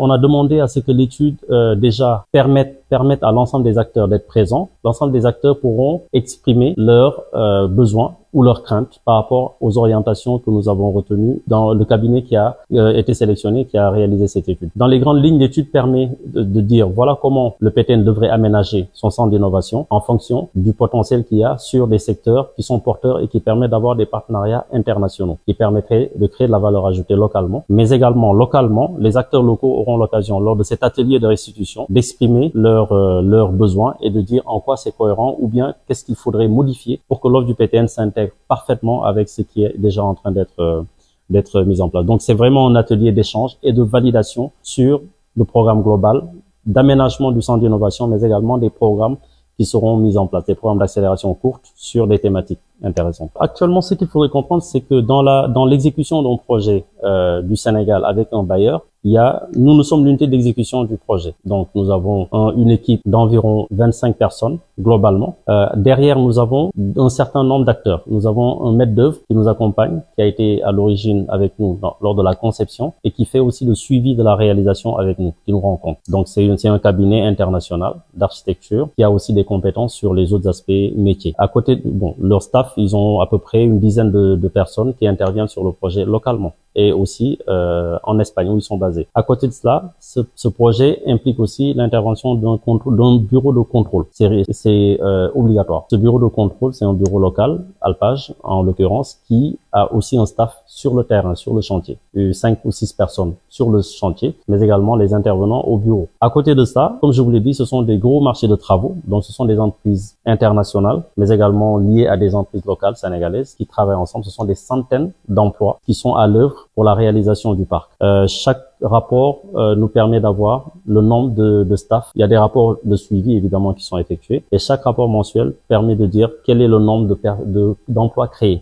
On a demandé à ce que l'étude euh, déjà permette, à l'ensemble des acteurs d'être présents. L'ensemble des acteurs pourront exprimer leurs euh, besoins ou leurs craintes par rapport aux orientations que nous avons retenues dans le cabinet qui a euh, été sélectionné, qui a réalisé cette étude. Dans les grandes lignes, l'étude permet de, dire voilà comment le PTN devrait aménager son centre d'innovation en fonction du potentiel qu'il y a sur des secteurs qui sont porteurs et qui permettent d'avoir des partenariats internationaux, qui permettraient de créer de la valeur ajoutée localement, mais également localement, les acteurs locaux auront l'occasion lors de cet atelier de restitution d'exprimer leurs euh, leurs besoins et de dire en quoi c'est cohérent ou bien qu'est-ce qu'il faudrait modifier pour que l'offre du PTN s'intègre parfaitement avec ce qui est déjà en train d'être euh, d'être mis en place. Donc c'est vraiment un atelier d'échange et de validation sur le programme global d'aménagement du centre d'innovation, mais également des programmes qui seront mis en place, des programmes d'accélération courte sur des thématiques intéressantes. Actuellement, ce qu'il faudrait comprendre, c'est que dans la dans l'exécution d'un projet euh, du Sénégal avec un bailleur, il y a, nous, nous sommes l'unité d'exécution du projet. Donc, nous avons une équipe d'environ 25 personnes globalement. Euh, derrière, nous avons un certain nombre d'acteurs. Nous avons un maître d'œuvre qui nous accompagne, qui a été à l'origine avec nous lors de la conception et qui fait aussi le suivi de la réalisation avec nous, qui nous rencontre. Donc, c'est un cabinet international d'architecture qui a aussi des compétences sur les autres aspects métiers. À côté, bon, leur staff, ils ont à peu près une dizaine de, personnes qui interviennent sur le projet localement et aussi euh, en Espagne où ils sont basés. À côté de cela, ce, ce projet implique aussi l'intervention d'un bureau de contrôle. C'est euh, obligatoire. Ce bureau de contrôle, c'est un bureau local, Alpage en l'occurrence, qui a aussi un staff sur le terrain, sur le chantier, cinq ou six personnes sur le chantier, mais également les intervenants au bureau. À côté de ça, comme je vous l'ai dit, ce sont des gros marchés de travaux, donc ce sont des entreprises internationales, mais également liées à des entreprises locales sénégalaises qui travaillent ensemble. Ce sont des centaines d'emplois qui sont à l'œuvre pour la réalisation du parc. Euh, chaque rapport euh, nous permet d'avoir le nombre de, staff. Il y a des rapports de suivi évidemment qui sont effectués et chaque rapport mensuel permet de dire quel est le nombre de d'emplois créés.